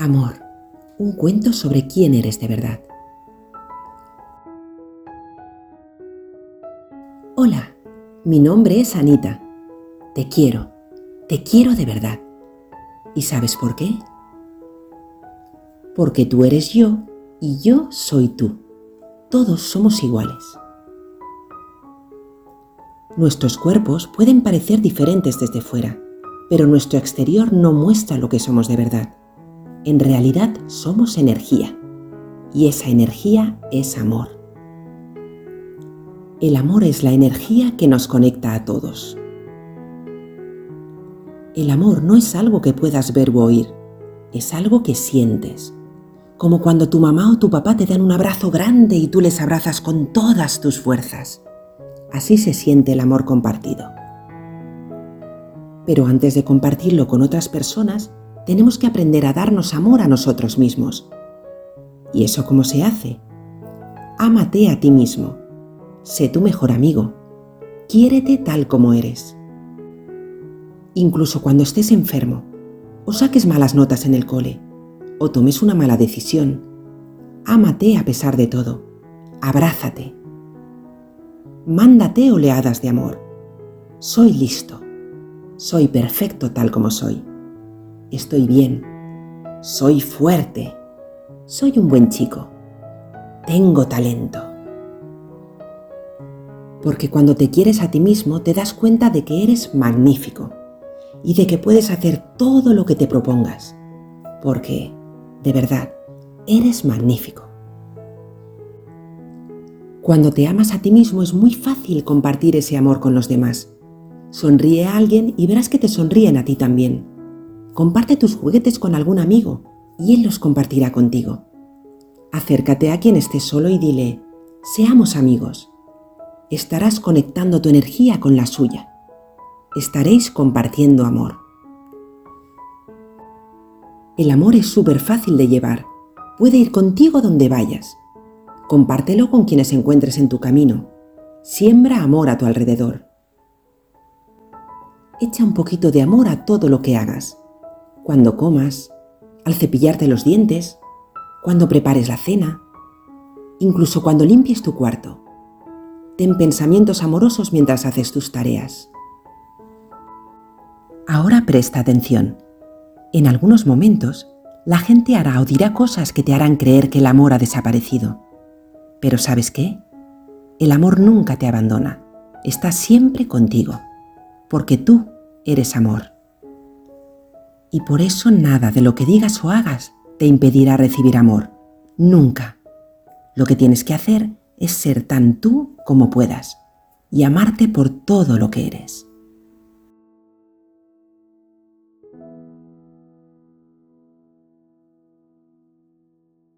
Amor, un cuento sobre quién eres de verdad. Hola, mi nombre es Anita. Te quiero, te quiero de verdad. ¿Y sabes por qué? Porque tú eres yo y yo soy tú. Todos somos iguales. Nuestros cuerpos pueden parecer diferentes desde fuera, pero nuestro exterior no muestra lo que somos de verdad. En realidad somos energía, y esa energía es amor. El amor es la energía que nos conecta a todos. El amor no es algo que puedas ver o oír, es algo que sientes. Como cuando tu mamá o tu papá te dan un abrazo grande y tú les abrazas con todas tus fuerzas. Así se siente el amor compartido. Pero antes de compartirlo con otras personas, tenemos que aprender a darnos amor a nosotros mismos. ¿Y eso cómo se hace? Ámate a ti mismo. Sé tu mejor amigo. Quiérete tal como eres. Incluso cuando estés enfermo, o saques malas notas en el cole, o tomes una mala decisión, ámate a pesar de todo. Abrázate mándate oleadas de amor. Soy listo. Soy perfecto tal como soy. Estoy bien. Soy fuerte. Soy un buen chico. Tengo talento. Porque cuando te quieres a ti mismo te das cuenta de que eres magnífico y de que puedes hacer todo lo que te propongas. Porque, de verdad, eres magnífico. Cuando te amas a ti mismo es muy fácil compartir ese amor con los demás. Sonríe a alguien y verás que te sonríen a ti también. Comparte tus juguetes con algún amigo y él los compartirá contigo. Acércate a quien esté solo y dile, seamos amigos. Estarás conectando tu energía con la suya. Estaréis compartiendo amor. El amor es súper fácil de llevar. Puede ir contigo donde vayas Compártelo con quienes encuentres en tu camino. Siembra amor a tu alrededor. Echa un poquito de amor a todo lo que hagas. Cuando comas, al cepillarte los dientes, cuando prepares la cena, incluso cuando limpies tu cuarto. Ten pensamientos amorosos mientras haces tus tareas. Ahora presta atención. En algunos momentos, la gente hará o dirá cosas que te harán creer que el amor ha desaparecido. Pero ¿sabes qué? El amor nunca te abandona, está siempre contigo, porque tú eres amor. Y por eso nada de lo que digas o hagas te impedirá recibir amor, nunca. Lo que tienes que hacer es ser tan tú como puedas y amarte por todo lo que eres.